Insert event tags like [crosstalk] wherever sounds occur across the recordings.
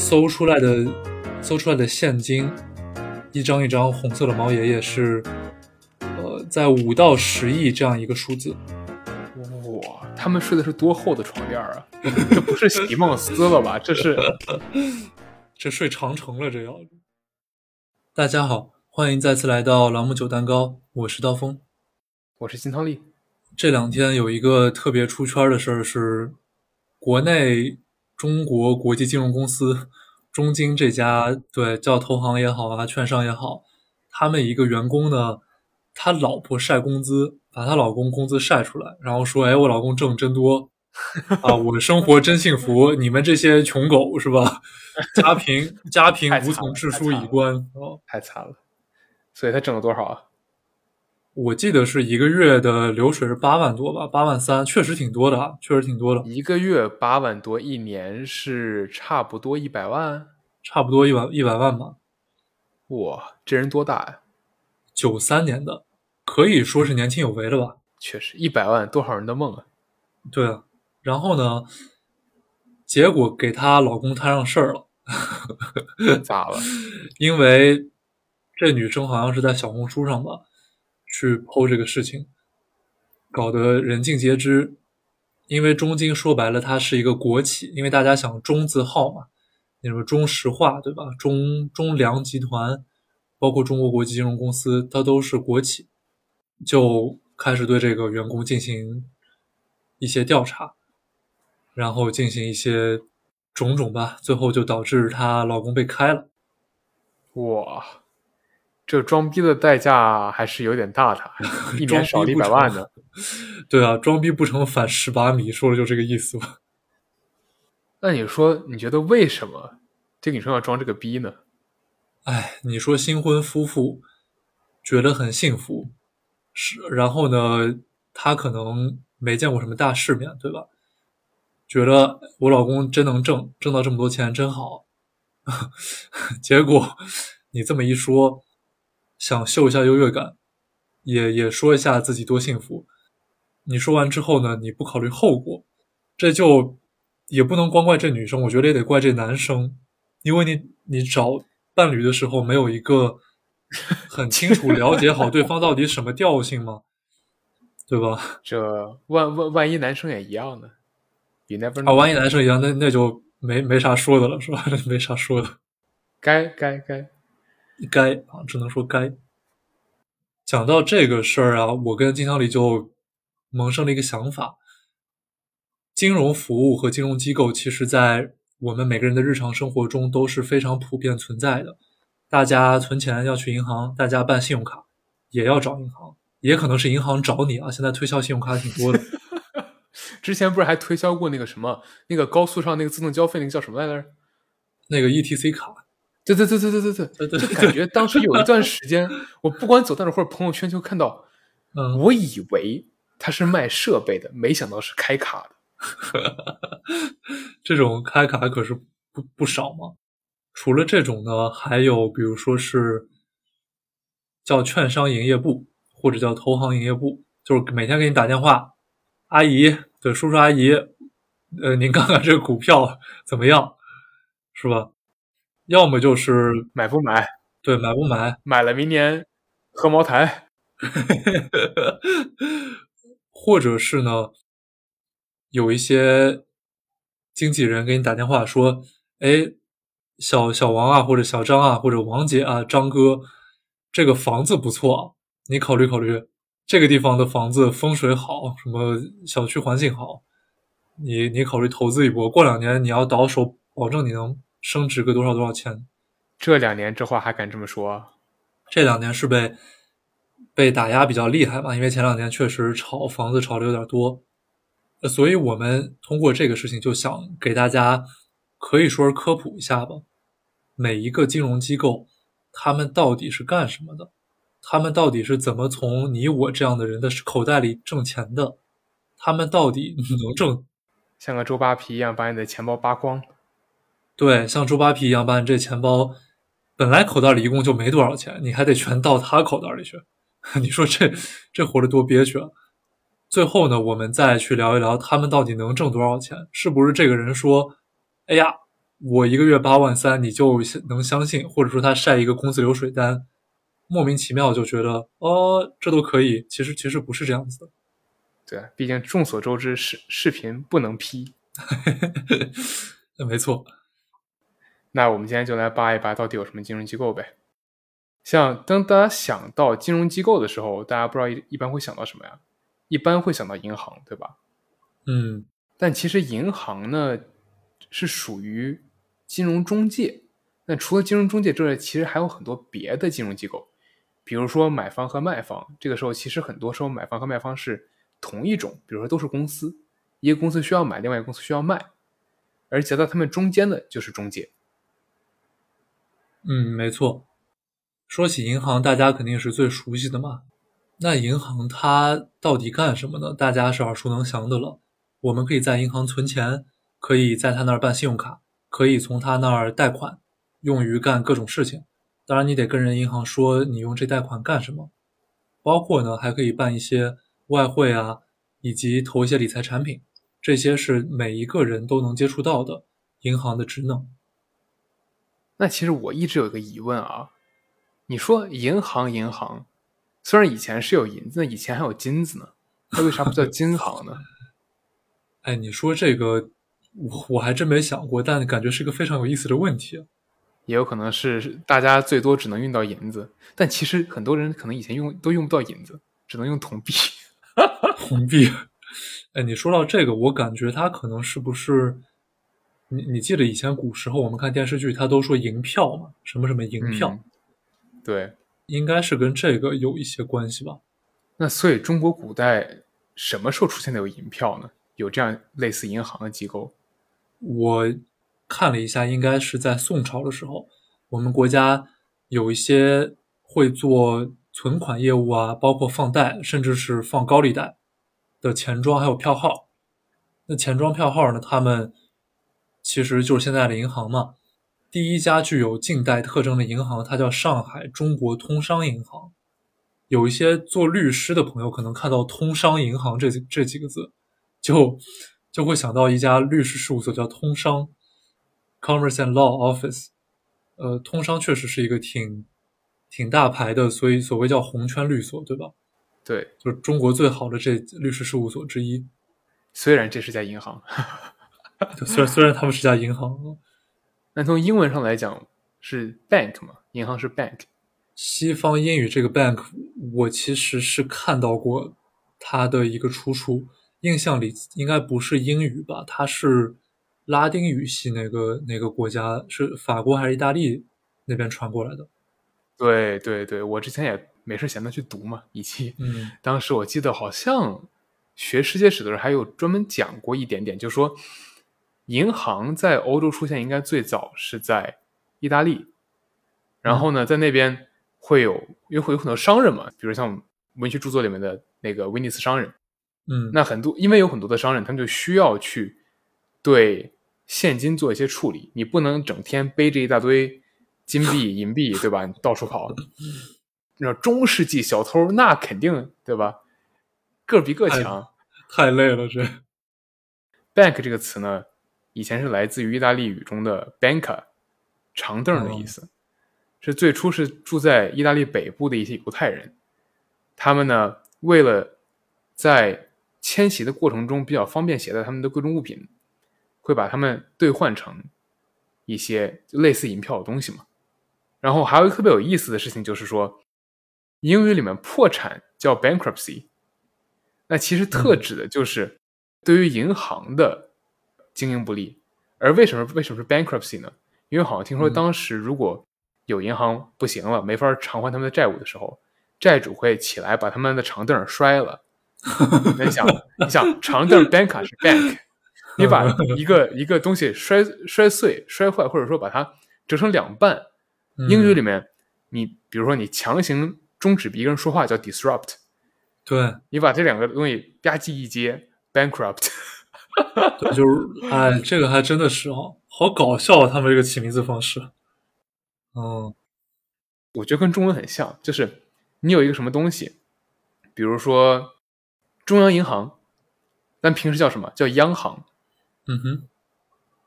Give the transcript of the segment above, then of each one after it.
搜出来的搜出来的现金，一张一张红色的毛爷爷是，呃，在五到十亿这样一个数字。哇，他们睡的是多厚的床垫啊？[laughs] 这不是席梦思了吧？这是 [laughs] 这睡长城了，这要。大家好，欢迎再次来到朗姆酒蛋糕，我是刀锋，我是金汤力。这两天有一个特别出圈的事儿是，国内中国国际金融公司中金这家，对叫投行也好啊，券商也好，他们一个员工呢，他老婆晒工资，把他老公工资晒出来，然后说：“哎，我老公挣真多啊，我生活真幸福，[laughs] 你们这些穷狗是吧？[laughs] 家贫家贫无从致书以观哦，太惨了。所以他挣了多少啊？我记得是一个月的流水是八万多吧，八万三，确实挺多的啊，确实挺多的。一个月八万多，一年是差不多一百万，差不多一百一百万吧。哇，这人多大呀？九三年的，可以说是年轻有为了吧？确实，一百万多少人的梦啊！对啊，然后呢，结果给她老公摊上事儿了，咋了？[laughs] 因为这女生好像是在小红书上吧。去剖这个事情，搞得人尽皆知。因为中金说白了，它是一个国企。因为大家想中字号嘛，那什么中石化对吧？中中粮集团，包括中国国际金融公司，它都是国企，就开始对这个员工进行一些调查，然后进行一些种种吧，最后就导致她老公被开了。哇！这装逼的代价还是有点大的，[laughs] 一年少一百万呢。对啊，装逼不成反十八米，说的就这个意思吧。那你说，你觉得为什么这个女生要装这个逼呢？哎，你说新婚夫妇觉得很幸福，是，然后呢，她可能没见过什么大世面，对吧？觉得我老公真能挣，挣到这么多钱真好。[laughs] 结果你这么一说。想秀一下优越感，也也说一下自己多幸福。你说完之后呢？你不考虑后果，这就也不能光怪这女生，我觉得也得怪这男生，因为你你找伴侣的时候没有一个很清楚了解好对方到底什么调性吗？对吧？这万万万一男生也一样呢？你那啊，万一男生一样，那那就没没啥说的了，是吧？[laughs] 没啥说的，该该该。该啊，只能说该。讲到这个事儿啊，我跟金小李就萌生了一个想法：金融服务和金融机构，其实在我们每个人的日常生活中都是非常普遍存在的。大家存钱要去银行，大家办信用卡也要找银行，也可能是银行找你啊。现在推销信用卡挺多的。[laughs] 之前不是还推销过那个什么，那个高速上那个自动交费那个叫什么来着？那个 ETC 卡。对对对对对对对，就感觉当时有一段时 [laughs] 间，我不管走哪或者朋友圈就看到，嗯，我以为他是卖设备的，没想到是开卡的。[laughs] 这种开卡可是不不少嘛。除了这种呢，还有比如说是叫券商营业部或者叫投行营业部，就是每天给你打电话，阿姨，对叔叔阿姨，呃，您看看这个股票怎么样，是吧？要么就是买不买，对，买不买，买了明年喝茅台，[laughs] 或者是呢，有一些经纪人给你打电话说：“哎，小小王啊，或者小张啊，或者王姐啊，张哥，这个房子不错，你考虑考虑，这个地方的房子风水好，什么小区环境好，你你考虑投资一波，过两年你要倒手，保证你能。”升值个多少多少钱？这两年这话还敢这么说？这两年是被被打压比较厉害吧？因为前两年确实炒房子炒的有点多，所以我们通过这个事情就想给大家可以说是科普一下吧。每一个金融机构，他们到底是干什么的？他们到底是怎么从你我这样的人的口袋里挣钱的？他们到底能挣？像个周扒皮一样把你的钱包扒光？对，像周扒皮一样把你这钱包，本来口袋里一共就没多少钱，你还得全到他口袋里去，[laughs] 你说这这活得多憋屈啊！最后呢，我们再去聊一聊他们到底能挣多少钱，是不是这个人说，哎呀，我一个月八万三，你就能相信，或者说他晒一个工资流水单，莫名其妙就觉得哦，这都可以。其实其实不是这样子的。对，毕竟众所周知，视视频不能 P。[laughs] 没错。那我们今天就来扒一扒，到底有什么金融机构呗？像当大家想到金融机构的时候，大家不知道一一般会想到什么呀？一般会想到银行，对吧？嗯。但其实银行呢，是属于。金融中介，那除了金融中介之外，其实还有很多别的金融机构，比如说买方和卖方。这个时候，其实很多时候买方和卖方是同一种，比如说都是公司，一个公司需要买，另外一个公司需要卖，而夹在他们中间的就是中介。嗯，没错。说起银行，大家肯定是最熟悉的嘛。那银行它到底干什么呢？大家是耳熟能详的了。我们可以在银行存钱，可以在他那儿办信用卡。可以从他那儿贷款，用于干各种事情。当然，你得跟人银行说你用这贷款干什么。包括呢，还可以办一些外汇啊，以及投一些理财产品。这些是每一个人都能接触到的银行的职能。那其实我一直有一个疑问啊，你说银行银行，虽然以前是有银子，以前还有金子呢，那为啥不叫金行呢？[laughs] 哎，你说这个。我我还真没想过，但感觉是一个非常有意思的问题。也有可能是大家最多只能用到银子，但其实很多人可能以前用都用不到银子，只能用铜币。[laughs] 铜币，[laughs] 哎，你说到这个，我感觉它可能是不是？你你记得以前古时候我们看电视剧，他都说银票嘛，什么什么银票？对，应该是跟这个有一些关系吧。那所以中国古代什么时候出现的有银票呢？有这样类似银行的机构？我看了一下，应该是在宋朝的时候，我们国家有一些会做存款业务啊，包括放贷，甚至是放高利贷的钱庄，还有票号。那钱庄票号呢？他们其实就是现在的银行嘛。第一家具有近代特征的银行，它叫上海中国通商银行。有一些做律师的朋友可能看到“通商银行”这这几个字，就。就会想到一家律师事务所，叫通商 （Commerce and Law Office）。呃，通商确实是一个挺挺大牌的，所以所谓叫红圈律所，对吧？对，就是中国最好的这律师事务所之一。虽然这是家银行，[laughs] 虽然虽然他们是家银行，那从英文上来讲是 bank 嘛？银行是 bank。西方英语这个 bank，我其实是看到过它的一个出处。印象里应该不是英语吧？它是拉丁语系哪个哪个国家？是法国还是意大利那边传过来的？对对对，我之前也没事闲的去读嘛，以及嗯，当时我记得好像学世界史的时候还有专门讲过一点点，就说银行在欧洲出现应该最早是在意大利，然后呢，在那边会有因为会有很多商人嘛，比如像文学著作里面的那个威尼斯商人。嗯，那很多，因为有很多的商人，他们就需要去对现金做一些处理。你不能整天背着一大堆金币、银币，对吧？你 [laughs] 到处跑。那中世纪小偷，那肯定对吧？个比个强，太累了。这 bank 这个词呢，以前是来自于意大利语中的 banca，长凳的意思。是最初是住在意大利北部的一些犹太人，他们呢为了在迁徙的过程中比较方便携带他们的贵重物品，会把它们兑换成一些类似银票的东西嘛。然后还有一个特别有意思的事情，就是说英语里面破产叫 bankruptcy，那其实特指的就是对于银行的经营不利。而为什么为什么是 bankruptcy 呢？因为好像听说当时如果有银行不行了，没法偿还他们的债务的时候，债主会起来把他们的长凳摔了。你想，[laughs] 你想长凳 bank 是 bank，你把一个一个东西摔摔碎、摔坏，或者说把它折成两半，英语里面，你比如说你强行终止一个人说话叫 disrupt，对。你把这两个东西吧唧一接 bankrupt，对，就是哎，这个还真的是哦，好搞笑啊，他们这个起名字方式。嗯，我觉得跟中文很像，就是你有一个什么东西，比如说。中央银行，但平时叫什么叫央行？嗯哼，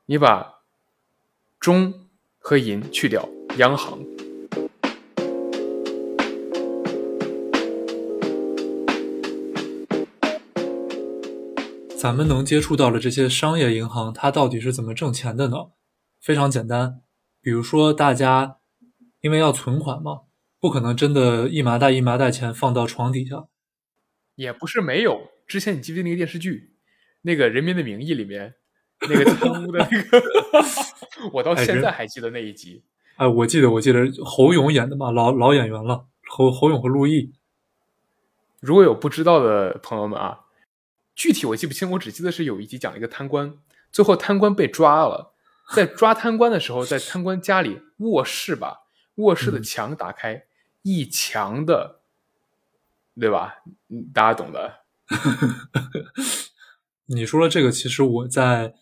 你把中和银去掉，央行。咱们能接触到的这些商业银行，它到底是怎么挣钱的呢？非常简单，比如说大家因为要存款嘛，不可能真的一麻袋一麻袋钱放到床底下，也不是没有。之前你记不记得那个电视剧，那个《人民的名义》里面那个贪污的那个，[laughs] 我到现在还记得那一集。哎，我记得，我记得侯勇演的嘛，老老演员了，侯侯勇和陆毅。如果有不知道的朋友们啊。具体我记不清，我只记得是有一集讲了一个贪官，最后贪官被抓了，在抓贪官的时候，在贪官家里卧室吧，卧室的墙打开，一墙的，对吧？嗯，大家懂的。你说的这个，其实我在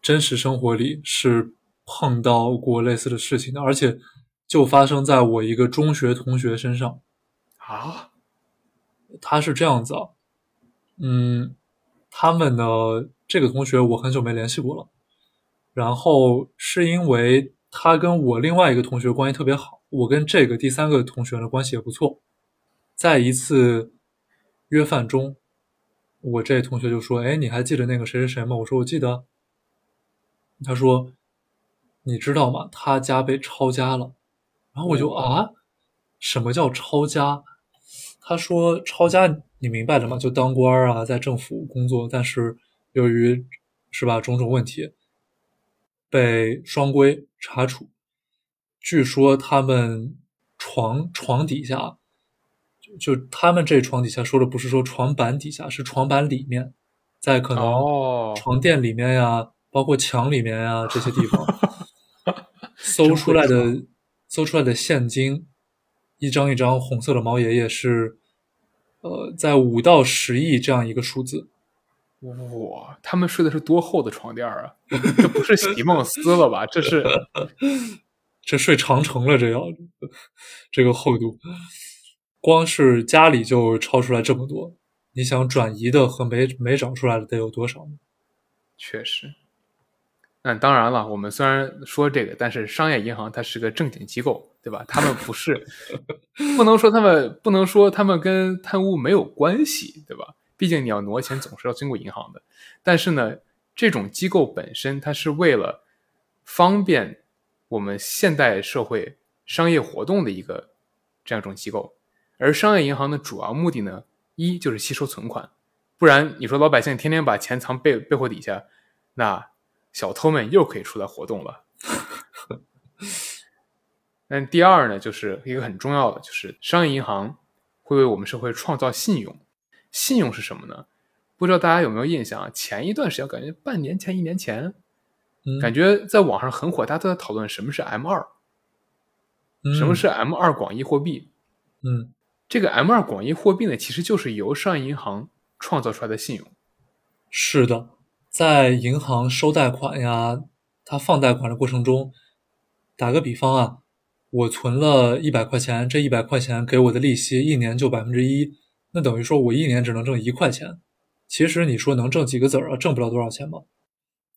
真实生活里是碰到过类似的事情的，而且就发生在我一个中学同学身上。啊，他是这样子啊。嗯，他们呢？这个同学我很久没联系过了。然后是因为他跟我另外一个同学关系特别好，我跟这个第三个同学的关系也不错。在一次约饭中，我这同学就说：“哎，你还记得那个谁谁谁吗？”我说：“我记得。”他说：“你知道吗？他家被抄家了。”然后我就啊，什么叫抄家？他说：“抄家。”你明白的吗？就当官啊，在政府工作，但是由于是吧种种问题，被双规查处。据说他们床床底下，就他们这床底下说的不是说床板底下，是床板里面，在可能床垫里面呀，包括墙里面呀这些地方，[laughs] 搜出来的搜出来的现金，一张一张红色的毛爷爷是。呃，在五到十亿这样一个数字，哇，他们睡的是多厚的床垫啊？这不是席梦思了吧？这是 [laughs] 这睡长城了，这要这个厚度，光是家里就超出来这么多，你想转移的和没没找出来的得有多少呢？确实。那当然了，我们虽然说这个，但是商业银行它是个正经机构，对吧？他们不是，不能说他们不能说他们跟贪污没有关系，对吧？毕竟你要挪钱总是要经过银行的。但是呢，这种机构本身它是为了方便我们现代社会商业活动的一个这样一种机构。而商业银行的主要目的呢，一就是吸收存款，不然你说老百姓天天把钱藏背背后底下，那。小偷们又可以出来活动了。那第二呢，就是一个很重要的，就是商业银行会为我们社会创造信用。信用是什么呢？不知道大家有没有印象啊？前一段时间，感觉半年前、一年前，感觉在网上很火，大家都在讨论什么是 M 二，什么是 M 二广义货币。嗯，这个 M 二广义货币呢，其实就是由商业银行创造出来的信用。是的。在银行收贷款呀，他放贷款的过程中，打个比方啊，我存了一百块钱，这一百块钱给我的利息一年就百分之一，那等于说我一年只能挣一块钱。其实你说能挣几个子儿啊？挣不了多少钱吧。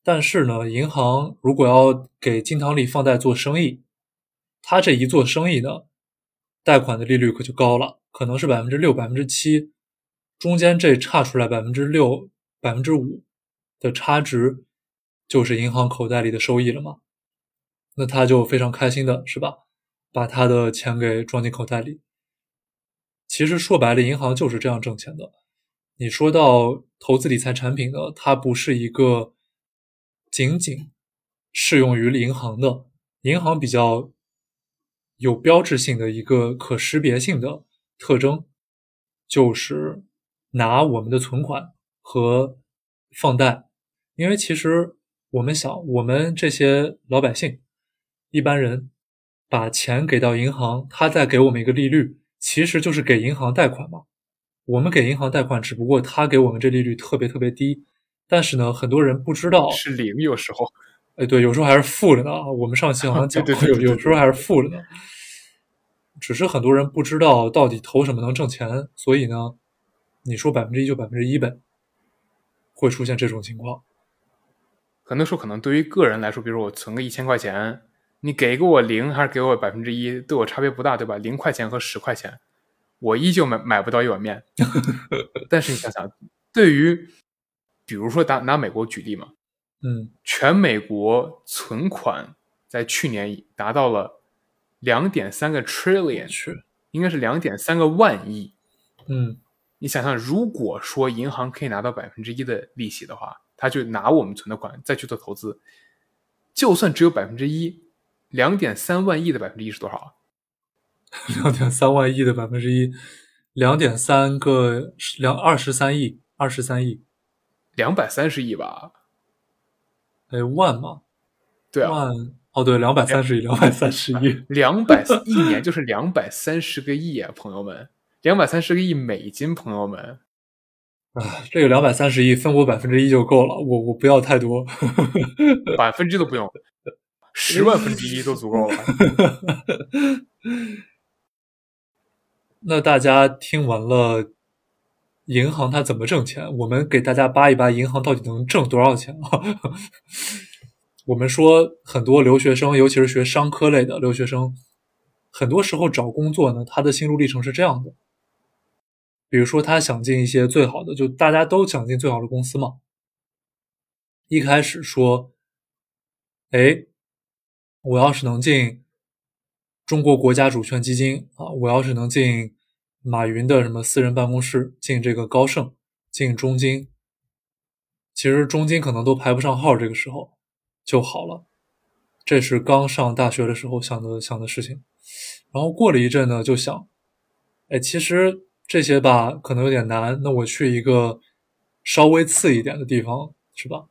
但是呢，银行如果要给金堂里放贷做生意，他这一做生意呢，贷款的利率可就高了，可能是百分之六、百分之七，中间这差出来百分之六、百分之五。的差值就是银行口袋里的收益了吗？那他就非常开心的是吧？把他的钱给装进口袋里。其实说白了，银行就是这样挣钱的。你说到投资理财产品呢，它不是一个仅仅适用于银行的，银行比较有标志性的一个可识别性的特征，就是拿我们的存款和放贷。因为其实我们想，我们这些老百姓、一般人把钱给到银行，他再给我们一个利率，其实就是给银行贷款嘛。我们给银行贷款，只不过他给我们这利率特别特别低。但是呢，很多人不知道是零，有时候，哎，对，有时候还是负的呢。我们上期好像讲过，有有时候还是负的呢。只是很多人不知道到底投什么能挣钱，所以呢，你说百分之一就百分之一呗，会出现这种情况。很多时候可能对于个人来说，比如说我存个一千块钱，你给个我零还是给我百分之一，对我差别不大，对吧？零块钱和十块钱，我依旧买买不到一碗面。[laughs] 但是你想想，对于比如说拿拿美国举例嘛，嗯全美国存款在去年达到了两点三个 trillion，是，应该是两点三个万亿。嗯你想想，如果说银行可以拿到百分之一的利息的话，他就拿我们存的款再去做投资，就算只有百分之一，两点三万亿的百分之一是多少啊？[laughs] 两点三万亿的百分之一，两点三个两二十三亿，二十三亿，两百三十亿吧？哎，万嘛，对啊，万哦对，两百三十亿，两百三十亿，[laughs] 两百一年就是两百三十个亿啊，朋友们，两百三十个亿美金，朋友们，啊，这个两百三十亿分我百分之一就够了，我我不要太多。百分之都不用，[laughs] 十万分之一都足够了。[laughs] 那大家听完了银行它怎么挣钱，我们给大家扒一扒银行到底能挣多少钱啊？[laughs] 我们说很多留学生，尤其是学商科类的留学生，很多时候找工作呢，他的心路历程是这样的。比如说，他想进一些最好的，就大家都想进最好的公司嘛。一开始说，哎，我要是能进中国国家主权基金啊，我要是能进马云的什么私人办公室，进这个高盛，进中金，其实中金可能都排不上号，这个时候就好了。这是刚上大学的时候想的想的事情。然后过了一阵呢，就想，哎，其实这些吧可能有点难，那我去一个稍微次一点的地方，是吧？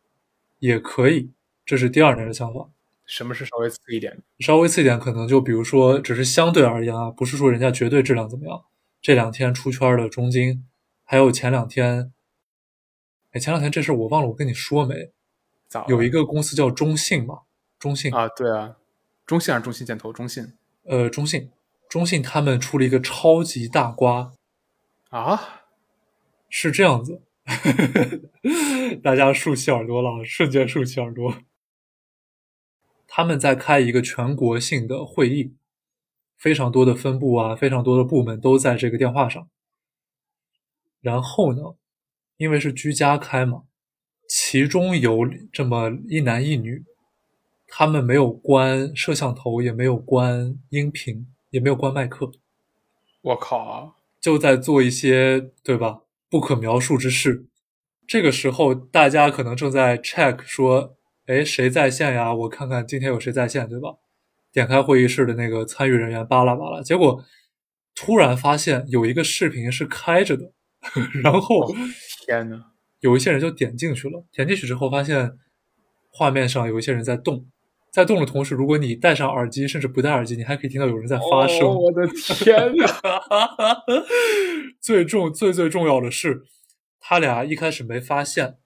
也可以，这是第二年的想法。什么是稍微次一点？稍微次一点，可能就比如说，只是相对而言啊，不是说人家绝对质量怎么样。这两天出圈的中金，还有前两天，哎，前两天这事儿我忘了，我跟你说没？咋有一个公司叫中信嘛，中信，啊？对啊，中信还是中信建投？中信呃，中信，中信他们出了一个超级大瓜，啊？是这样子，[laughs] 大家竖起耳朵了，瞬间竖起耳朵。他们在开一个全国性的会议，非常多的分部啊，非常多的部门都在这个电话上。然后呢，因为是居家开嘛，其中有这么一男一女，他们没有关摄像头，也没有关音频，也没有关麦克，我靠！就在做一些对吧不可描述之事。这个时候，大家可能正在 check 说，哎，谁在线呀？我看看今天有谁在线，对吧？点开会议室的那个参与人员，巴拉巴拉，结果突然发现有一个视频是开着的，[laughs] 然后天呐，有一些人就点进去了，点进去之后发现画面上有一些人在动，在动的同时，如果你戴上耳机，甚至不戴耳机，你还可以听到有人在发声。哦我的天呐！[laughs] 最重最最重要的是，他俩一开始没发现，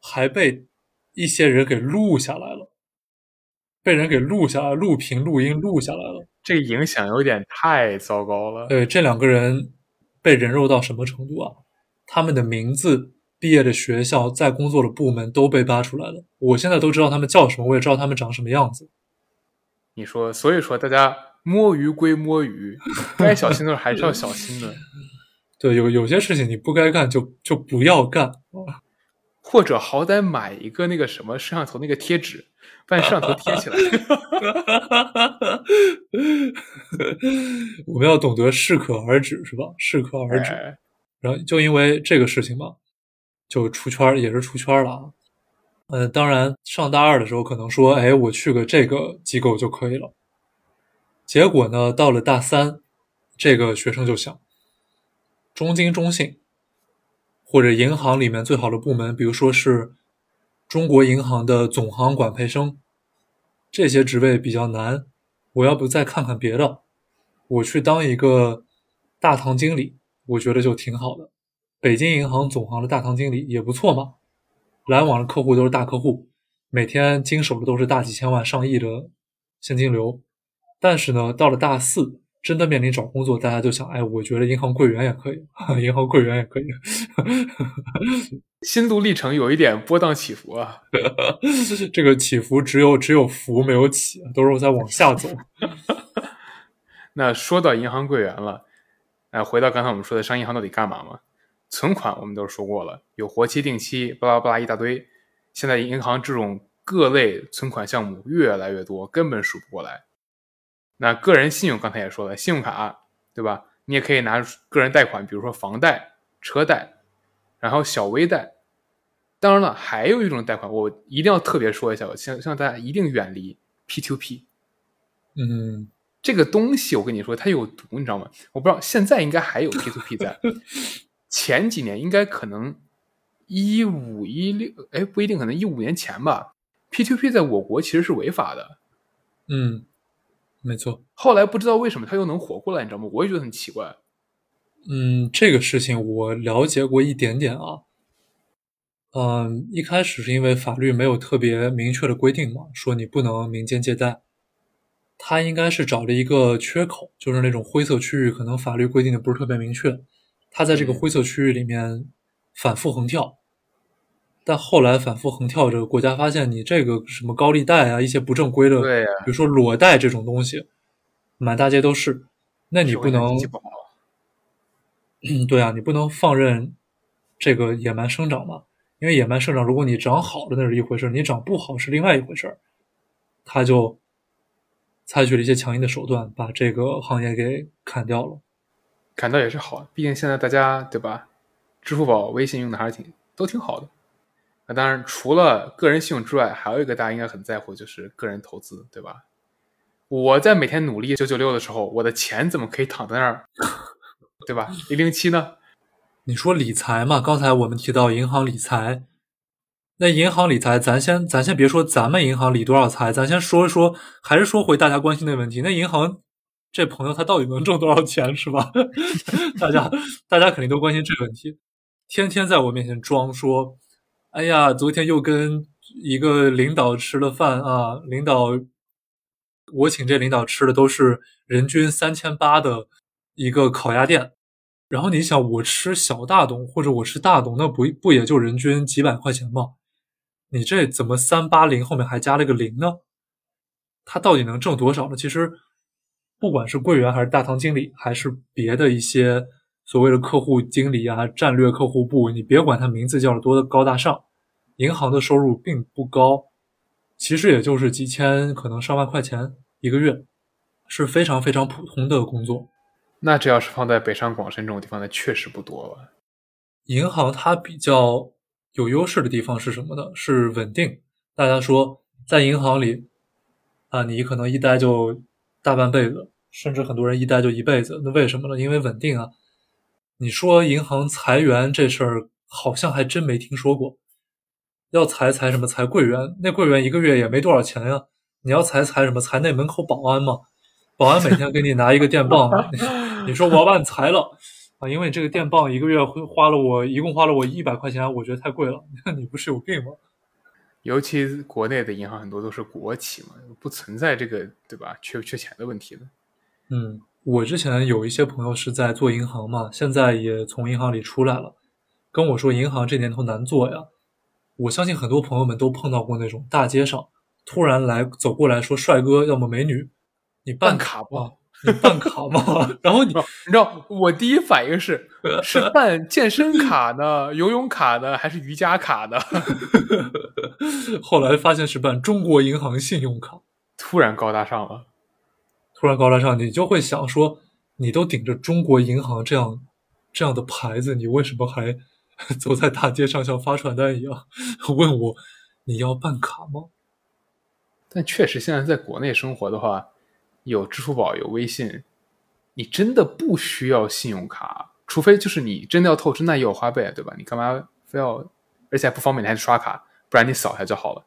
还被一些人给录下来了，被人给录下来，录屏、录音录下来了。这个影响有点太糟糕了。对，这两个人被人肉到什么程度啊？他们的名字、毕业的学校、在工作的部门都被扒出来了。我现在都知道他们叫什么，我也知道他们长什么样子。你说，所以说大家摸鱼归摸鱼，该小心的时候还是要小心的，[laughs] 对，有有些事情你不该干就就不要干。或者好歹买一个那个什么摄像头那个贴纸，把你摄像头贴起来。[laughs] 我们要懂得适可而止，是吧？适可而止。哎然后就因为这个事情嘛，就出圈，也是出圈了啊。呃，当然上大二的时候可能说，哎，我去个这个机构就可以了。结果呢，到了大三，这个学生就想，中金、中信或者银行里面最好的部门，比如说是中国银行的总行管培生，这些职位比较难，我要不再看看别的，我去当一个大堂经理。我觉得就挺好的。北京银行总行的大堂经理也不错嘛，来往的客户都是大客户，每天经手的都是大几千万、上亿的现金流。但是呢，到了大四，真的面临找工作，大家就想，哎，我觉得银行柜员也可以，[laughs] 银行柜员也可以。心路历程有一点波荡起伏啊，[laughs] 这个起伏只有只有伏没有起，都是在往下走。[laughs] 那说到银行柜员了，哎，回到刚才我们说的上银行到底干嘛嘛？存款我们都说过了，有活期、定期，巴拉巴拉一大堆。现在银行这种各类存款项目越来越多，根本数不过来。那个人信用刚才也说了，信用卡对吧？你也可以拿个人贷款，比如说房贷、车贷。然后小微贷，当然了，还有一种贷款，我一定要特别说一下，我希望大家一定远离 P to P。嗯，这个东西我跟你说，它有毒，你知道吗？我不知道现在应该还有 P to P 在，前几年应该可能一五一六，哎，不一定，可能一五年前吧。P to P 在我国其实是违法的。嗯，没错。后来不知道为什么它又能活过来，你知道吗？我也觉得很奇怪。嗯，这个事情我了解过一点点啊。嗯，一开始是因为法律没有特别明确的规定嘛，说你不能民间借贷。他应该是找了一个缺口，就是那种灰色区域，可能法律规定的不是特别明确。他在这个灰色区域里面反复横跳，但后来反复横跳这个，国家发现你这个什么高利贷啊，一些不正规的，对呀，比如说裸贷这种东西，满大街都是，那你不能。嗯，[clears throat] 对啊，你不能放任这个野蛮生长嘛？因为野蛮生长，如果你长好了那是一回事，你长不好是另外一回事。他就采取了一些强硬的手段，把这个行业给砍掉了。砍到也是好，毕竟现在大家对吧？支付宝、微信用的还是挺都挺好的。那当然，除了个人信用之外，还有一个大家应该很在乎，就是个人投资，对吧？我在每天努力九九六的时候，我的钱怎么可以躺在那儿？对吧？零零七呢？你说理财嘛？刚才我们提到银行理财，那银行理财，咱先咱先别说咱们银行理多少财，咱先说一说，还是说回大家关心的问题。那银行这朋友他到底能挣多少钱，是吧？[laughs] 大家大家肯定都关心这个问题，天天在我面前装说，哎呀，昨天又跟一个领导吃了饭啊，领导，我请这领导吃的都是人均三千八的一个烤鸭店。然后你想，我吃小大董或者我吃大董，那不不也就人均几百块钱吗？你这怎么三八零后面还加了个零呢？他到底能挣多少呢？其实，不管是柜员还是大堂经理，还是别的一些所谓的客户经理啊、战略客户部，你别管他名字叫的多的高大上，银行的收入并不高，其实也就是几千，可能上万块钱一个月，是非常非常普通的工作。那这要是放在北上广深这种地方，那确实不多了。银行它比较有优势的地方是什么呢？是稳定。大家说在银行里啊，你可能一待就大半辈子，甚至很多人一待就一辈子。那为什么呢？因为稳定啊。你说银行裁员这事儿，好像还真没听说过。要裁裁什么？裁柜员？那柜员一个月也没多少钱呀。你要裁裁什么？裁那门口保安嘛？保安每天给你拿一个电棒，[laughs] 你说我要把你裁了啊？因为这个电棒一个月会花了我一共花了我一百块钱，我觉得太贵了。[laughs] 你不是有病吗？尤其国内的银行很多都是国企嘛，不存在这个对吧？缺不缺钱的问题的。嗯，我之前有一些朋友是在做银行嘛，现在也从银行里出来了，跟我说银行这年头难做呀。我相信很多朋友们都碰到过那种大街上突然来走过来说帅哥，要么美女。你办卡吗？你办卡吗？[laughs] 然后你你知道，我第一反应是是办健身卡呢，游泳卡呢，还是瑜伽卡呢？[laughs] 后来发现是办中国银行信用卡，突然高大上了。突然高大上，你就会想说，你都顶着中国银行这样这样的牌子，你为什么还走在大街上像发传单一样问我你要办卡吗？但确实，现在在国内生活的话。有支付宝，有微信，你真的不需要信用卡，除非就是你真的要透支，那也有花呗，对吧？你干嘛非要？而且还不方便，你还得刷卡，不然你扫一下就好了。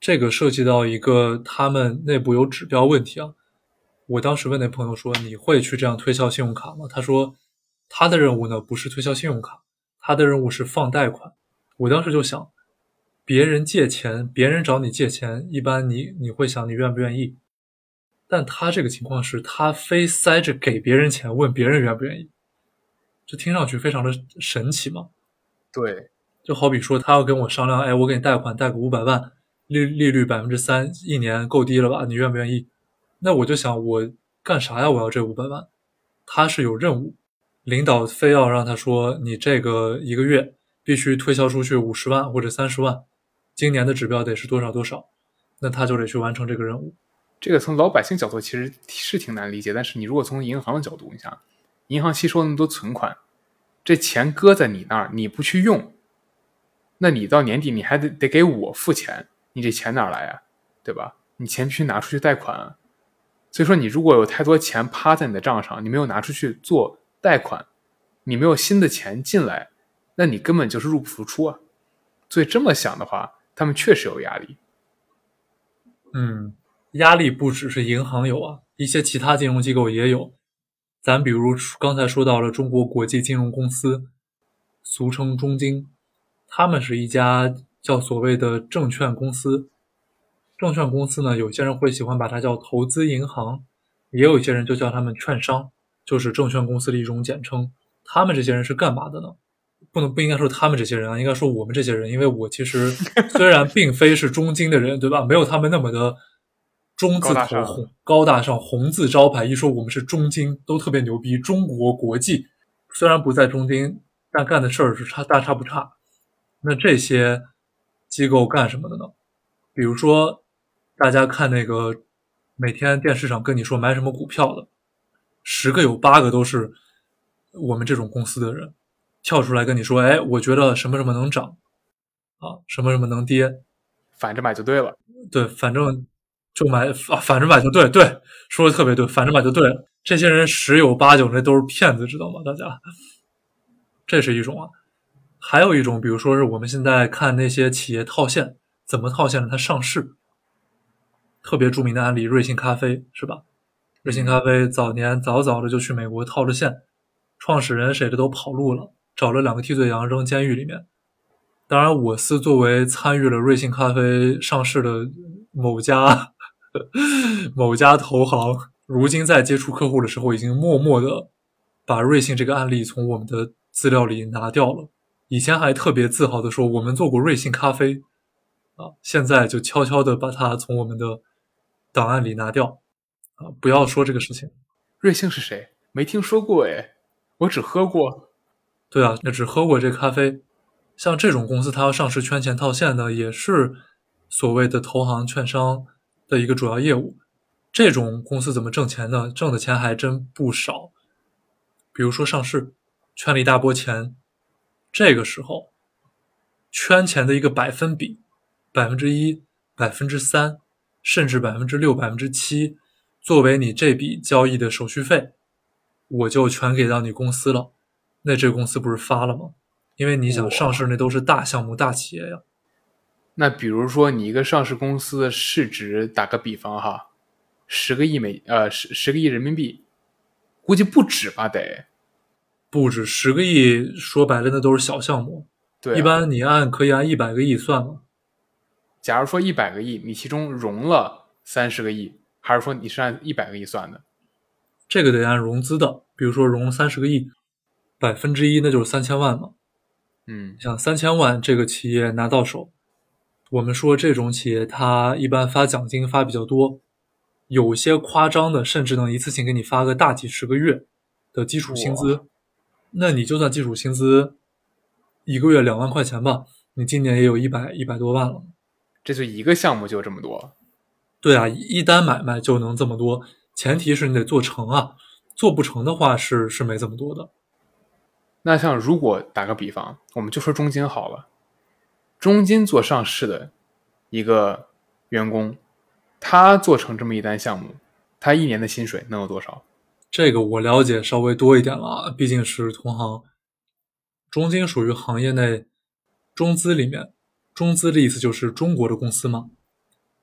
这个涉及到一个他们内部有指标问题啊。我当时问那朋友说：“你会去这样推销信用卡吗？”他说：“他的任务呢不是推销信用卡，他的任务是放贷款。”我当时就想，别人借钱，别人找你借钱，一般你你会想你愿不愿意？但他这个情况是他非塞着给别人钱，问别人愿不愿意，这听上去非常的神奇嘛。对，就好比说他要跟我商量，哎，我给你贷款贷个五百万，利利率百分之三，一年够低了吧？你愿不愿意？那我就想，我干啥呀？我要这五百万？他是有任务，领导非要让他说，你这个一个月必须推销出去五十万或者三十万，今年的指标得是多少多少，那他就得去完成这个任务。这个从老百姓角度其实是挺难理解，但是你如果从银行的角度，你想，银行吸收那么多存款，这钱搁在你那儿，你不去用，那你到年底你还得得给我付钱，你这钱哪来呀？对吧？你钱必须拿出去贷款啊。所以说，你如果有太多钱趴在你的账上，你没有拿出去做贷款，你没有新的钱进来，那你根本就是入不敷出啊。所以这么想的话，他们确实有压力。嗯，压力不只是银行有啊，一些其他金融机构也有。咱比如刚才说到了中国国际金融公司，俗称中金，他们是一家叫所谓的证券公司。证券公司呢，有些人会喜欢把它叫投资银行，也有一些人就叫他们券商，就是证券公司的一种简称。他们这些人是干嘛的呢？不能不应该说他们这些人啊，应该说我们这些人，因为我其实虽然并非是中金的人，对吧？没有他们那么的中字头红高大上红字招牌，一说我们是中金都特别牛逼。中国国际虽然不在中金，但干的事儿是差大差不差。那这些机构干什么的呢？比如说。大家看那个每天电视上跟你说买什么股票的，十个有八个都是我们这种公司的人跳出来跟你说：“哎，我觉得什么什么能涨，啊，什么什么能跌，反着买就对了。”对，反正就买，反反正买就对。对，说的特别对，反正买就对了。这些人十有八九那都是骗子，知道吗？大家，这是一种啊。还有一种，比如说是我们现在看那些企业套现，怎么套现的？它上市。特别著名的案例，瑞幸咖啡是吧？瑞幸咖啡早年早早的就去美国套着现，创始人谁的都跑路了，找了两个替罪羊扔监狱里面。当然，我司作为参与了瑞幸咖啡上市的某家 [laughs] 某家投行，如今在接触客户的时候，已经默默的把瑞幸这个案例从我们的资料里拿掉了。以前还特别自豪的说我们做过瑞幸咖啡啊，现在就悄悄的把它从我们的。档案里拿掉，啊，不要说这个事情。瑞幸是谁？没听说过哎，我只喝过。对啊，那只喝过这咖啡。像这种公司，它要上市圈钱套现的，也是所谓的投行券商的一个主要业务。这种公司怎么挣钱呢？挣的钱还真不少。比如说上市，圈了一大波钱，这个时候圈钱的一个百分比，百分之一，百分之三。甚至百分之六、百分之七，作为你这笔交易的手续费，我就全给到你公司了。那这公司不是发了吗？因为你想上市，那都是大项目、大企业呀。那比如说你一个上市公司的市值，打个比方哈，十个亿美呃十十个亿人民币，估计不止吧？得不止十个亿，说白了那都是小项目。对，一般你按可以按一百个亿算吗？假如说一百个亿，你其中融了三十个亿，还是说你是按一百个亿算的？这个得按融资的，比如说融三十个亿，百分之一那就是三千万嘛。嗯，像三千万这个企业拿到手，我们说这种企业它一般发奖金发比较多，有些夸张的甚至能一次性给你发个大几十个月的基础薪资。那你就算基础薪资一个月两万块钱吧，你今年也有一百一百多万了。这就一个项目就这么多，对啊，一单买卖就能这么多，前提是你得做成啊，做不成的话是是没这么多的。那像如果打个比方，我们就说中金好了，中金做上市的一个员工，他做成这么一单项目，他一年的薪水能有多少？这个我了解稍微多一点了，毕竟是同行。中金属于行业内中资里面。中资的意思就是中国的公司嘛？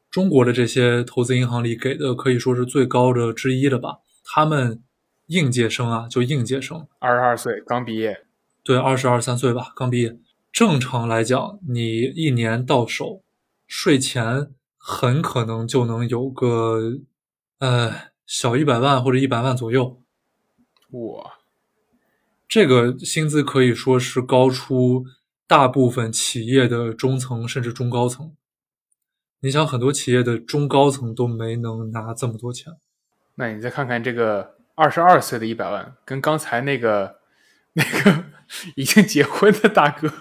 中国的这些投资银行里给的可以说是最高的之一了吧？他们应届生啊，就应届生，二十二岁刚毕业，对，二十二三岁吧，刚毕业。正常来讲，你一年到手税前很可能就能有个呃，小一百万或者一百万左右。哇，这个薪资可以说是高出大部分企业的中层甚至中高层。你想，很多企业的中高层都没能拿这么多钱。那你再看看这个二十二岁的一百万，跟刚才那个那个已经结婚的大哥，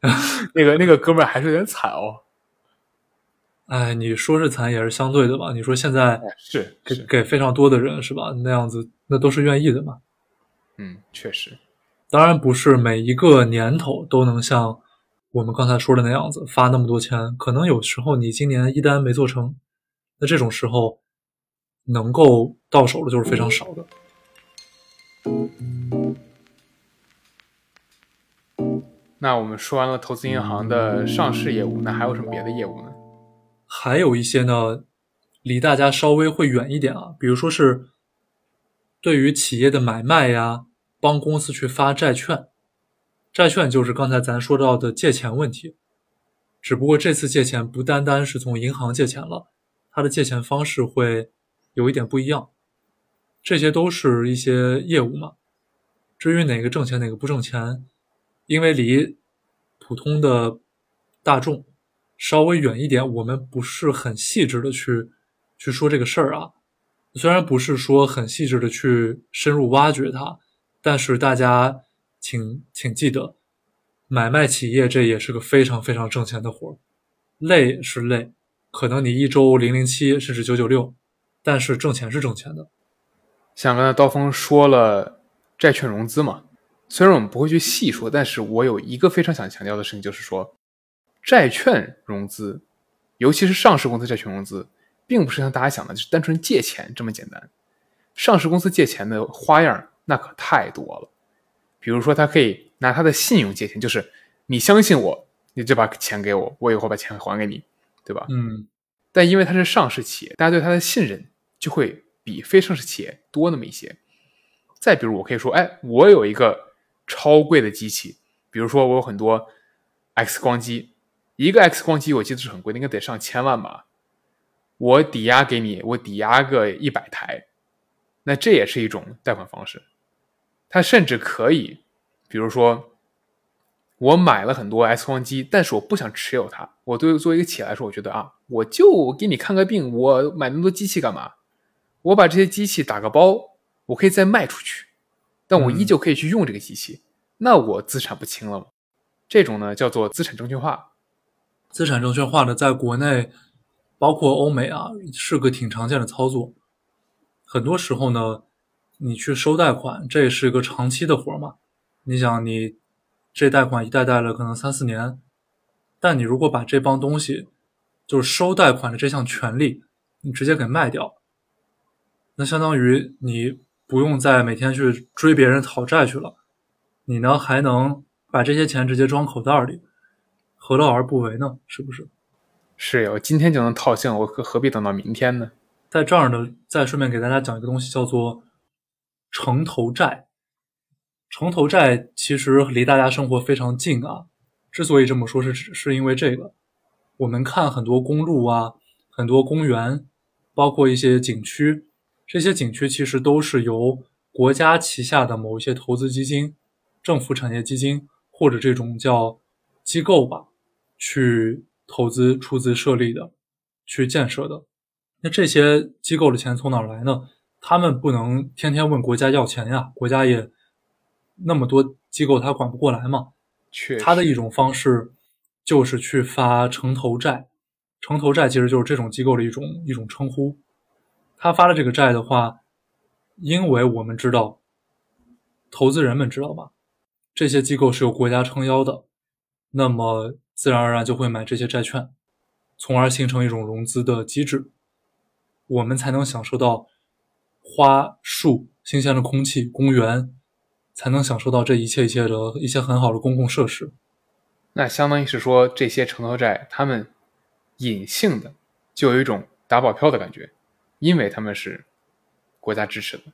[laughs] 那个那个哥们儿还是有点惨哦。哎，你说是惨也是相对的吧？你说现在是给给非常多的人是吧？那样子那都是愿意的嘛。嗯，确实，当然不是每一个年头都能像我们刚才说的那样子发那么多钱。可能有时候你今年一单没做成，那这种时候能够到手的就是非常少的。那我们说完了投资银行的上市业务，那还有什么别的业务呢？还有一些呢，离大家稍微会远一点啊，比如说是对于企业的买卖呀。帮公司去发债券，债券就是刚才咱说到的借钱问题，只不过这次借钱不单单是从银行借钱了，它的借钱方式会有一点不一样。这些都是一些业务嘛。至于哪个挣钱哪个不挣钱，因为离普通的大众稍微远一点，我们不是很细致的去去说这个事儿啊。虽然不是说很细致的去深入挖掘它。但是大家请请记得，买卖企业这也是个非常非常挣钱的活儿，累是累，可能你一周零零七甚至九九六，但是挣钱是挣钱的。像刚才刀锋说了债券融资嘛，虽然我们不会去细说，但是我有一个非常想强调的事情，就是说债券融资，尤其是上市公司债券融资，并不是像大家想的，就是单纯借钱这么简单。上市公司借钱的花样。那可太多了，比如说他可以拿他的信用借钱，就是你相信我，你就把钱给我，我以后把钱还给你，对吧？嗯。但因为它是上市企业，大家对它的信任就会比非上市企业多那么一些。再比如，我可以说，哎，我有一个超贵的机器，比如说我有很多 X 光机，一个 X 光机我记得是很贵，应该得上千万吧？我抵押给你，我抵押个一百台，那这也是一种贷款方式。他甚至可以，比如说，我买了很多 X 光机，但是我不想持有它。我对作为一个企业来说，我觉得啊，我就给你看个病，我买那么多机器干嘛？我把这些机器打个包，我可以再卖出去，但我依旧可以去用这个机器，那我资产不清了吗？这种呢叫做资产证券化。资产证券化呢，在国内，包括欧美啊，是个挺常见的操作。很多时候呢。你去收贷款，这也是一个长期的活嘛？你想，你这贷款一贷贷了可能三四年，但你如果把这帮东西，就是收贷款的这项权利，你直接给卖掉，那相当于你不用再每天去追别人讨债去了，你呢还能把这些钱直接装口袋里，何乐而不为呢？是不是？是呀，我今天就能套现，我何何必等到明天呢？在这儿呢，再顺便给大家讲一个东西，叫做。城投债，城投债其实离大家生活非常近啊。之所以这么说，是是因为这个，我们看很多公路啊，很多公园，包括一些景区，这些景区其实都是由国家旗下的某一些投资基金、政府产业基金或者这种叫机构吧，去投资、出资设立的，去建设的。那这些机构的钱从哪来呢？他们不能天天问国家要钱呀，国家也那么多机构，他管不过来嘛。他的一种方式就是去发城投债，城投债其实就是这种机构的一种一种称呼。他发的这个债的话，因为我们知道，投资人们知道吧，这些机构是有国家撑腰的，那么自然而然就会买这些债券，从而形成一种融资的机制，我们才能享受到。花树、新鲜的空气、公园，才能享受到这一切一切的一些很好的公共设施。那相当于是说，这些城投债，他们隐性的就有一种打保票的感觉，因为他们是国家支持的。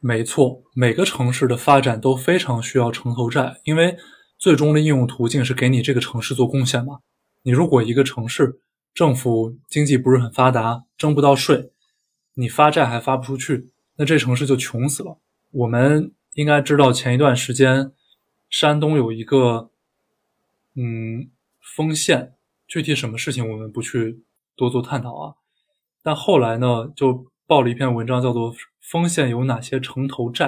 没错，每个城市的发展都非常需要城投债，因为最终的应用途径是给你这个城市做贡献嘛。你如果一个城市政府经济不是很发达，征不到税。你发债还发不出去，那这城市就穷死了。我们应该知道，前一段时间山东有一个嗯丰县，具体什么事情我们不去多做探讨啊。但后来呢，就报了一篇文章，叫做《丰县有哪些城投债》，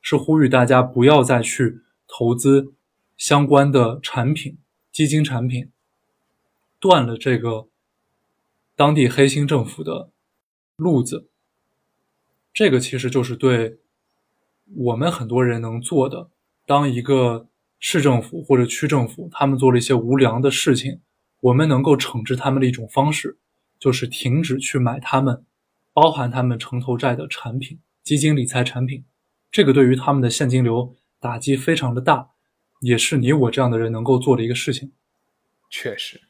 是呼吁大家不要再去投资相关的产品、基金产品，断了这个当地黑心政府的路子。这个其实就是对我们很多人能做的。当一个市政府或者区政府他们做了一些无良的事情，我们能够惩治他们的一种方式。就是停止去买他们包含他们城投债的产品、基金理财产品，这个对于他们的现金流打击非常的大，也是你我这样的人能够做的一个事情。确实。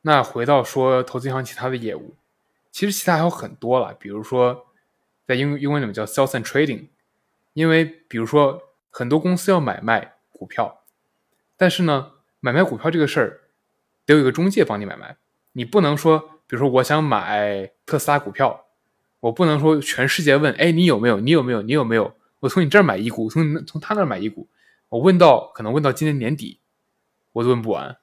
那回到说投资银行其他的业务，其实其他还有很多了，比如说在英英文里面叫 sales and trading，因为比如说很多公司要买卖股票，但是呢，买卖股票这个事儿得有一个中介帮你买卖，你不能说。比如说，我想买特斯拉股票，我不能说全世界问，哎，你有没有？你有没有？你有没有？我从你这儿买一股，从你从他那儿买一股，我问到可能问到今年年底，我都问不完，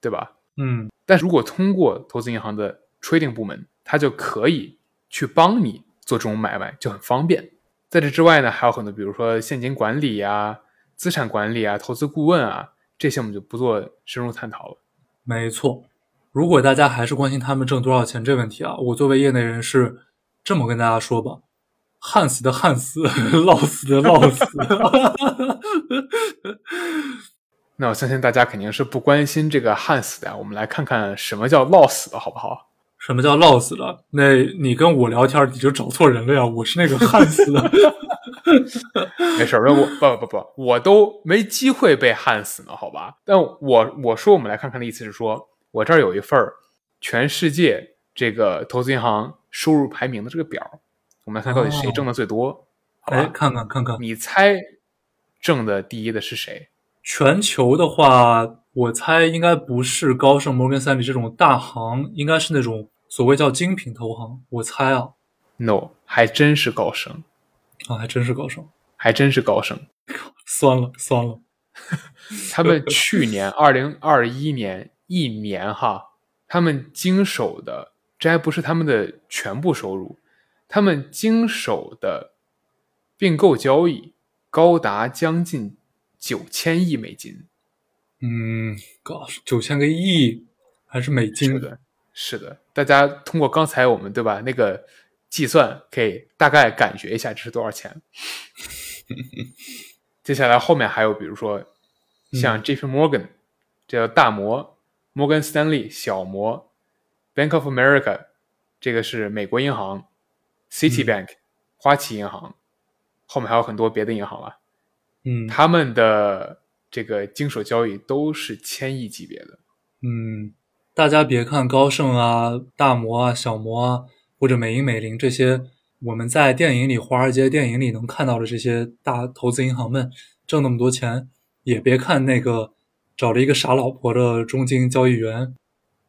对吧？嗯。但如果通过投资银行的 trading 部门，他就可以去帮你做这种买卖，就很方便。在这之外呢，还有很多，比如说现金管理啊、资产管理啊、投资顾问啊，这些我们就不做深入探讨了。没错。如果大家还是关心他们挣多少钱这问题啊，我作为业内人士这么跟大家说吧：旱死的旱死，[laughs] 涝死的涝死。[laughs] 那我相信大家肯定是不关心这个旱死的，我们来看看什么叫涝死的，好不好？什么叫涝死的？那你跟我聊天你就找错人了呀！我是那个旱死的。[laughs] 没事，我不不不，我都没机会被旱死呢，好吧？但我我说我们来看看的意思是说。我这儿有一份全世界这个投资银行收入排名的这个表，我们来看到底谁挣的最多。哎，看看看看，你猜挣的第一的是谁？全球的话，我猜应该不是高盛、摩根斯坦利这种大行，应该是那种所谓叫精品投行。我猜啊，no，还真是高盛啊，还真是高盛，还真是高盛。酸了酸了，[laughs] 他们去年二零二一年。一年哈，他们经手的这还不是他们的全部收入，他们经手的并购交易高达将近九千亿美金。嗯，高九千个亿还是美金？是的，是的。大家通过刚才我们对吧那个计算，可以大概感觉一下这是多少钱。[laughs] 接下来后面还有，比如说像 J.P. Morgan，这叫大摩。摩根斯坦利、小摩、Bank of America，这个是美国银行；Citibank，花旗银行，后面还有很多别的银行了。嗯，他们的这个经手交易都是千亿级别的。嗯，大家别看高盛啊、大摩啊、小摩啊，或者美银美林这些，我们在电影里、华尔街电影里能看到的这些大投资银行们挣那么多钱，也别看那个。找了一个傻老婆的中金交易员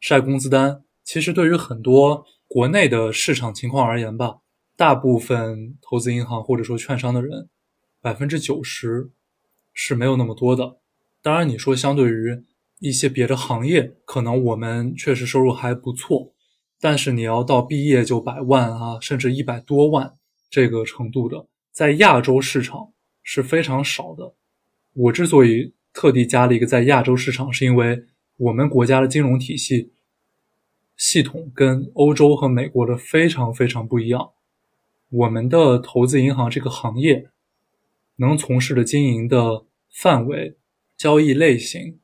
晒工资单，其实对于很多国内的市场情况而言吧，大部分投资银行或者说券商的人，百分之九十是没有那么多的。当然，你说相对于一些别的行业，可能我们确实收入还不错，但是你要到毕业就百万啊，甚至一百多万这个程度的，在亚洲市场是非常少的。我之所以。特地加了一个在亚洲市场，是因为我们国家的金融体系系统跟欧洲和美国的非常非常不一样。我们的投资银行这个行业能从事的经营的范围、交易类型、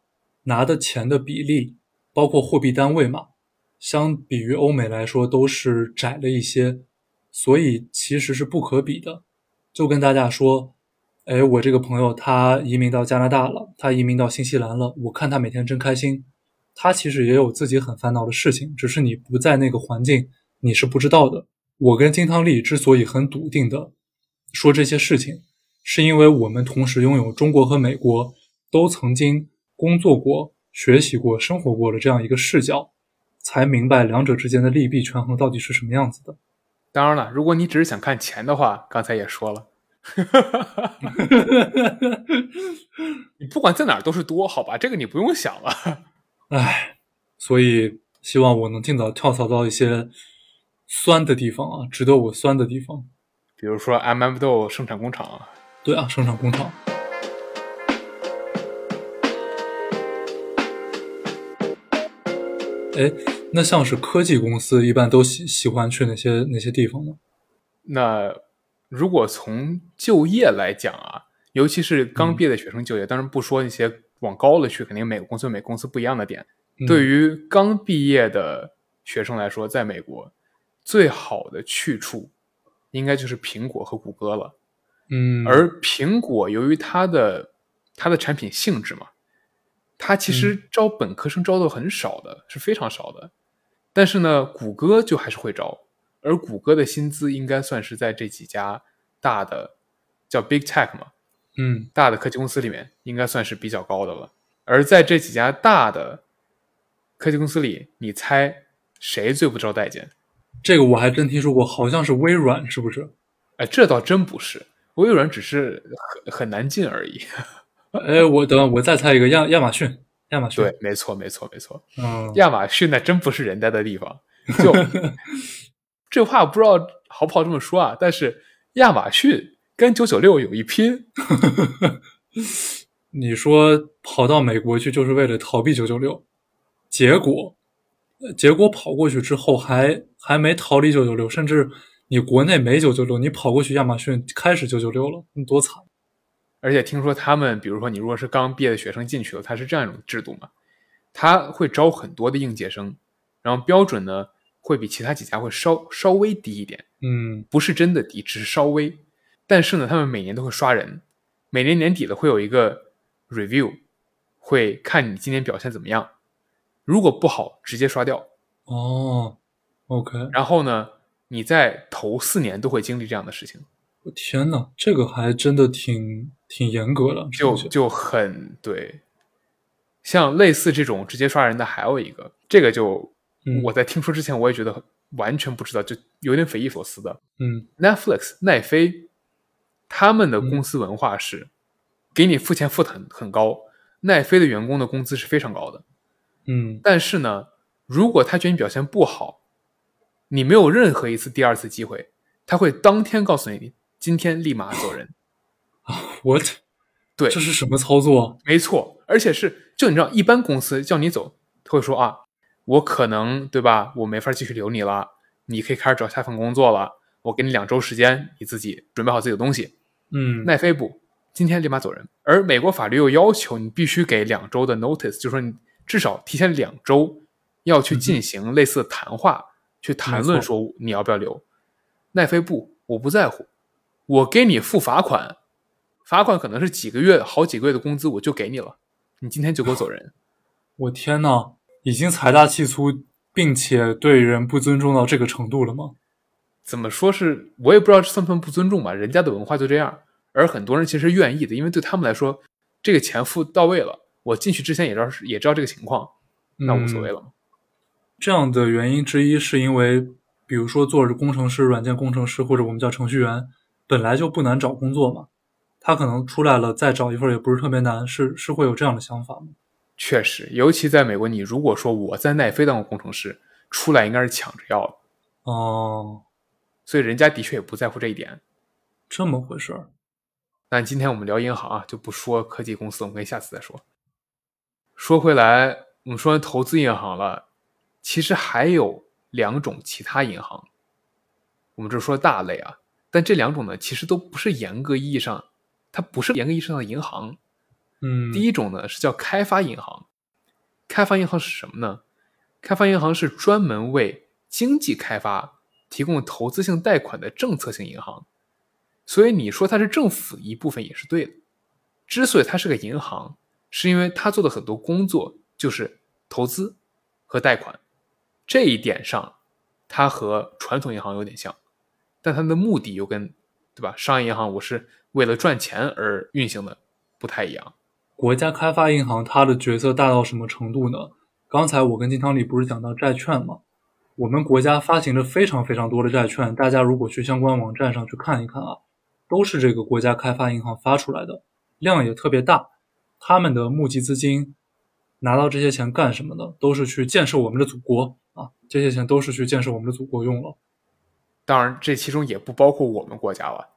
拿的钱的比例，包括货币单位嘛，相比于欧美来说都是窄了一些，所以其实是不可比的。就跟大家说。哎，我这个朋友他移民到加拿大了，他移民到新西兰了。我看他每天真开心。他其实也有自己很烦恼的事情，只是你不在那个环境，你是不知道的。我跟金汤力之所以很笃定的说这些事情，是因为我们同时拥有中国和美国都曾经工作过、学习过、生活过的这样一个视角，才明白两者之间的利弊权衡到底是什么样子的。当然了，如果你只是想看钱的话，刚才也说了，[laughs] 你不管在哪儿都是多，好吧？这个你不用想了。唉，所以希望我能尽早跳槽到一些酸的地方啊，值得我酸的地方。比如说 M M 豆生产工厂，对啊，生产工厂。哎，那像是科技公司，一般都喜喜欢去哪些哪些地方呢？那如果从就业来讲啊，尤其是刚毕业的学生就业，当然不说那些往高了去，肯定每个公司有每个公司不一样的点。对于刚毕业的学生来说，在美国最好的去处应该就是苹果和谷歌了。嗯，而苹果由于它的它的产品性质嘛。它其实招本科生招的很少的，是非常少的。但是呢，谷歌就还是会招，而谷歌的薪资应该算是在这几家大的叫 Big Tech 嘛，嗯，大的科技公司里面应该算是比较高的了。而在这几家大的科技公司里，你猜谁最不招待见？这个我还真听说过，好像是微软，是不是？哎，这倒真不是，微软只是很很难进而已。[laughs] 哎，我等我再猜一个亚亚马逊，亚马逊对，没错，没错，没错。嗯，亚马逊那真不是人待的地方。就这话不知道好不好这么说啊？但是亚马逊跟九九六有一拼。[laughs] 你说跑到美国去就是为了逃避九九六，结果结果跑过去之后还还没逃离九九六，甚至你国内没九九六，你跑过去亚马逊开始九九六了，你多惨！而且听说他们，比如说你如果是刚毕业的学生进去了，他是这样一种制度嘛，他会招很多的应届生，然后标准呢会比其他几家会稍稍微低一点，嗯，不是真的低，只是稍微。但是呢，他们每年都会刷人，每年年底了会有一个 review，会看你今年表现怎么样，如果不好直接刷掉。哦，OK。然后呢，你在头四年都会经历这样的事情。我天呐，这个还真的挺。挺严格的，就就很对。像类似这种直接刷人的，还有一个，这个就我在听说之前，我也觉得完全不知道，就有点匪夷所思的。嗯，Netflix 奈飞他们的公司文化是给你付钱付的很很高，奈飞的员工的工资是非常高的。嗯，但是呢，如果他觉得你表现不好，你没有任何一次第二次机会，他会当天告诉你，今天立马走人。[laughs] What？对，这是什么操作？没错，而且是就你知道，一般公司叫你走，他会说啊，我可能对吧，我没法继续留你了，你可以开始找下份工作了，我给你两周时间，你自己准备好自己的东西。嗯，奈飞不，今天立马走人。而美国法律又要求你必须给两周的 notice，就是说你至少提前两周要去进行类似的谈话，去谈论说你要不要留。奈飞不，我不在乎，我给你付罚款。罚款可能是几个月、好几个月的工资，我就给你了。你今天就给我走人！我天呐，已经财大气粗，并且对人不尊重到这个程度了吗？怎么说是我也不知道算不算不尊重吧。人家的文化就这样，而很多人其实愿意的，因为对他们来说，这个钱付到位了，我进去之前也知道也知道这个情况，那无所谓了。这样的原因之一是因为，比如说做工程师、软件工程师或者我们叫程序员，本来就不难找工作嘛。他可能出来了，再找一份也不是特别难，是是会有这样的想法吗？确实，尤其在美国，你如果说我在奈飞当过工程师，出来应该是抢着要的哦，所以人家的确也不在乎这一点。这么回事儿。但今天我们聊银行啊，就不说科技公司，我们可以下次再说。说回来，我们说完投资银行了，其实还有两种其他银行，我们这说大类啊，但这两种呢，其实都不是严格意义上。它不是严格意义上的银行，第一种呢是叫开发银行。开发银行是什么呢？开发银行是专门为经济开发提供投资性贷款的政策性银行。所以你说它是政府一部分也是对的。之所以它是个银行，是因为它做的很多工作就是投资和贷款。这一点上，它和传统银行有点像，但它的目的又跟对吧？商业银行我是。为了赚钱而运行的不太一样。国家开发银行它的角色大到什么程度呢？刚才我跟金汤力不是讲到债券吗？我们国家发行了非常非常多的债券，大家如果去相关网站上去看一看啊，都是这个国家开发银行发出来的，量也特别大。他们的募集资金，拿到这些钱干什么呢？都是去建设我们的祖国啊！这些钱都是去建设我们的祖国用了。当然，这其中也不包括我们国家了，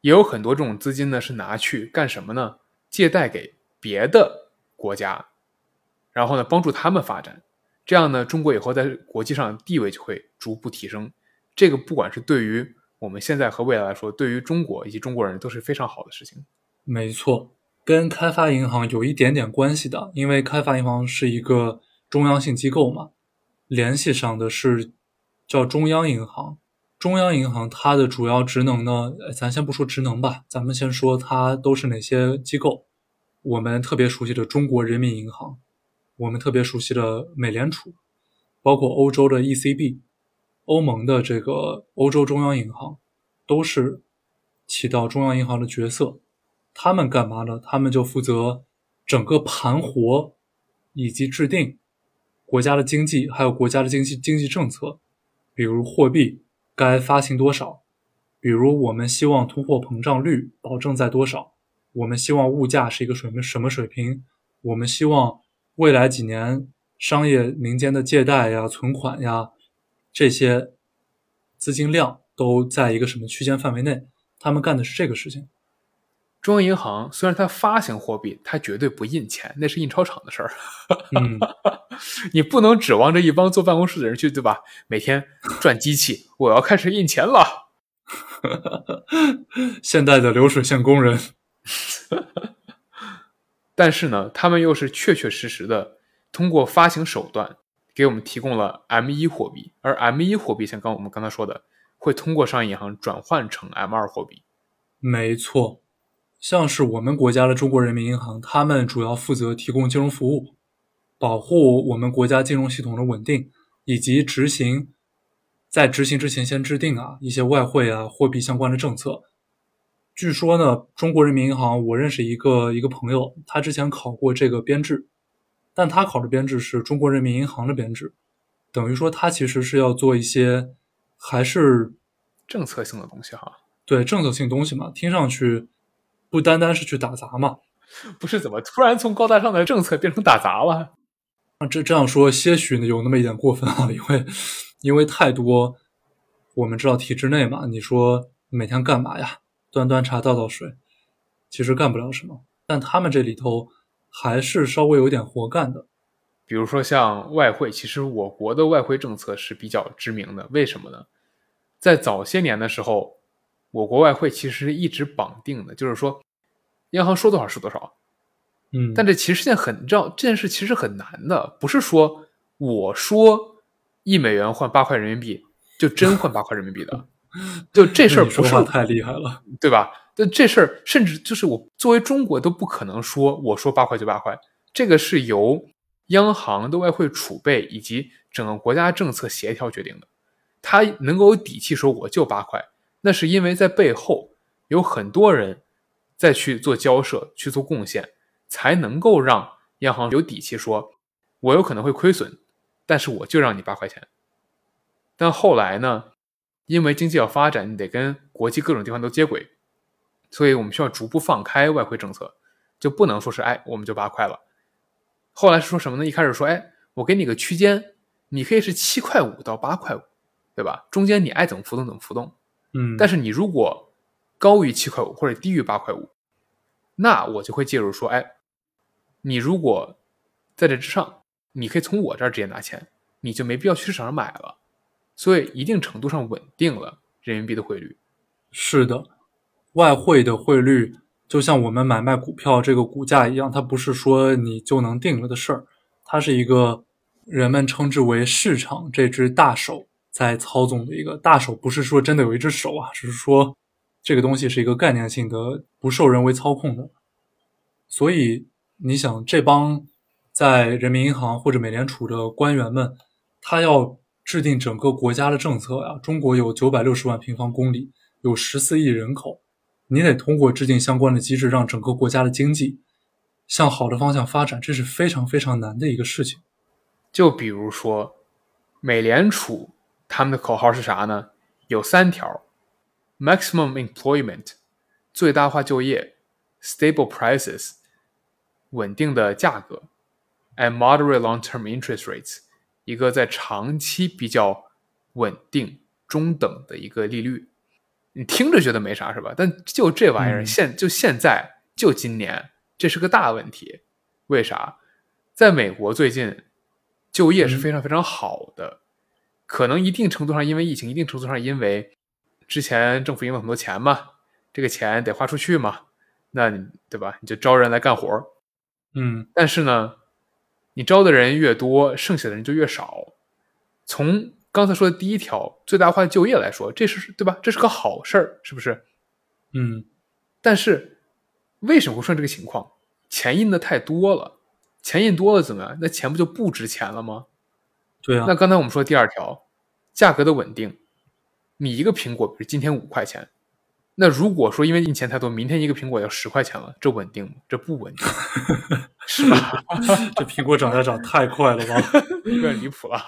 也有很多这种资金呢，是拿去干什么呢？借贷给别的国家，然后呢，帮助他们发展。这样呢，中国以后在国际上地位就会逐步提升。这个不管是对于我们现在和未来来说，对于中国以及中国人都是非常好的事情。没错，跟开发银行有一点点关系的，因为开发银行是一个中央性机构嘛，联系上的是叫中央银行。中央银行它的主要职能呢，咱先不说职能吧，咱们先说它都是哪些机构。我们特别熟悉的中国人民银行，我们特别熟悉的美联储，包括欧洲的 ECB，欧盟的这个欧洲中央银行，都是起到中央银行的角色。他们干嘛呢？他们就负责整个盘活以及制定国家的经济，还有国家的经济经济政策，比如货币。该发行多少？比如，我们希望通货膨胀率保证在多少？我们希望物价是一个什么什么水平？我们希望未来几年商业民间的借贷呀、存款呀这些资金量都在一个什么区间范围内？他们干的是这个事情。中央银行虽然它发行货币，它绝对不印钱，那是印钞厂的事儿。嗯，[laughs] 你不能指望这一帮坐办公室的人去，对吧？每天转机器，我要开始印钱了。[laughs] 现代的流水线工人。[laughs] 但是呢，他们又是确确实实的通过发行手段给我们提供了 M 一货币，而 M 一货币像刚我们刚才说的，会通过商业银行转换成 M 二货币。没错。像是我们国家的中国人民银行，他们主要负责提供金融服务，保护我们国家金融系统的稳定，以及执行在执行之前先制定啊一些外汇啊货币相关的政策。据说呢，中国人民银行，我认识一个一个朋友，他之前考过这个编制，但他考的编制是中国人民银行的编制，等于说他其实是要做一些还是政策性的东西哈。对政策性东西嘛，听上去。不单单是去打杂嘛？[laughs] 不是怎么突然从高大上的政策变成打杂了？啊，这这样说些许呢有那么一点过分啊，因为因为太多，我们知道体制内嘛，你说每天干嘛呀？端端茶倒倒水，其实干不了什么。但他们这里头还是稍微有点活干的，比如说像外汇，其实我国的外汇政策是比较知名的。为什么呢？在早些年的时候。我国外汇其实一直绑定的，就是说，央行说多少是多少，嗯，但这其实是件很，知道这件事其实很难的，不是说我说一美元换八块人民币就真换八块人民币的，[laughs] [laughs] 就这事儿不是太厉害了，[laughs] 对吧？这这事儿甚至就是我作为中国都不可能说我说八块就八块，这个是由央行的外汇储备以及整个国家政策协调决定的，他能够有底气说我就八块。那是因为在背后有很多人在去做交涉、去做贡献，才能够让央行有底气说，我有可能会亏损，但是我就让你八块钱。但后来呢，因为经济要发展，你得跟国际各种地方都接轨，所以我们需要逐步放开外汇政策，就不能说是哎我们就八块了。后来是说什么呢？一开始说哎我给你个区间，你可以是七块五到八块五，对吧？中间你爱怎么浮动怎么浮动。嗯，但是你如果高于七块五或者低于八块五，那我就会介入说，哎，你如果在这之上，你可以从我这儿直接拿钱，你就没必要去市场上买了，所以一定程度上稳定了人民币的汇率。是的，外汇的汇率就像我们买卖股票这个股价一样，它不是说你就能定了的事儿，它是一个人们称之为市场这只大手。在操纵的一个大手，不是说真的有一只手啊，只是说这个东西是一个概念性的，不受人为操控的。所以你想，这帮在人民银行或者美联储的官员们，他要制定整个国家的政策呀。中国有九百六十万平方公里，有十四亿人口，你得通过制定相关的机制，让整个国家的经济向好的方向发展，这是非常非常难的一个事情。就比如说。美联储他们的口号是啥呢？有三条：maximum employment，最大化就业；stable prices，稳定的价格；and moderate long-term interest rates，一个在长期比较稳定、中等的一个利率。你听着觉得没啥是吧？但就这玩意儿，嗯现就现在就今年，这是个大问题。为啥？在美国最近就业是非常非常好的，可能一定程度上因为疫情，一定程度上因为之前政府赢了很多钱嘛，这个钱得花出去嘛，那你对吧？你就招人来干活儿。嗯但是呢，你招的人越多，剩下的人就越少。从刚才说的第一条最大化就业来说，这是对吧？这是个好事儿，是不是？嗯但是为什么会出现这个情况？钱印的太多了，钱印多了怎么样？那钱不就不值钱了吗？对啊那，刚才我们说第二条，价格的稳定，你一个苹果，比如今天五块钱，那如果说因为印钱太多，明天一个苹果要十块钱了，这稳定吗？这不稳定，[laughs] 是吧？这苹果涨价涨太快了吧？有点离谱了。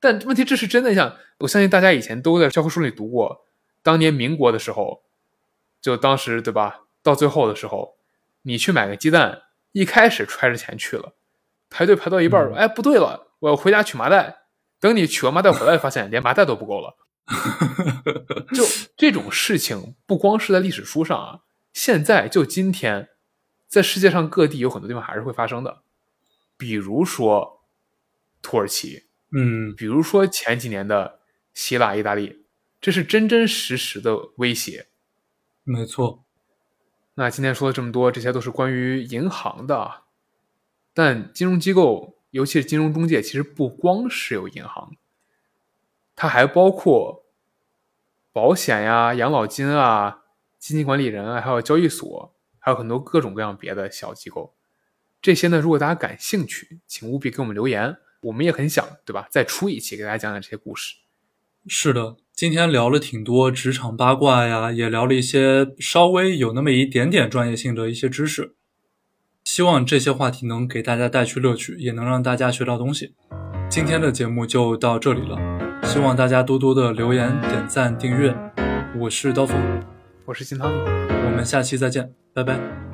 但问题这是真的，像我相信大家以前都在教科书里读过，当年民国的时候，就当时对吧？到最后的时候，你去买个鸡蛋，一开始揣着钱去了，排队排到一半哎，不对了，我要回家取麻袋。等你取完麻袋回来，发现连麻袋都不够了。[laughs] 就这种事情，不光是在历史书上啊，现在就今天，在世界上各地有很多地方还是会发生的。比如说土耳其，嗯比如说前几年的希腊、意大利，这是真真实实的威胁。没错，那今天说了这么多，这些都是关于银行的啊，但金融机构，尤其是金融中介，其实不光是有银行，它还包括保险呀、养老金啊、基金管理人啊，还有交易所，还有很多各种各样别的小机构。这些呢，如果大家感兴趣，请务必给我们留言，我们也很想，对吧？再出一期给大家讲讲这些故事。是的，今天聊了挺多职场八卦呀，也聊了一些稍微有那么一点点专业性的一些知识。希望这些话题能给大家带去乐趣，也能让大家学到东西。今天的节目就到这里了，希望大家多多的留言、点赞、订阅。我是刀锋，我是金汤米。我们下期再见，拜拜。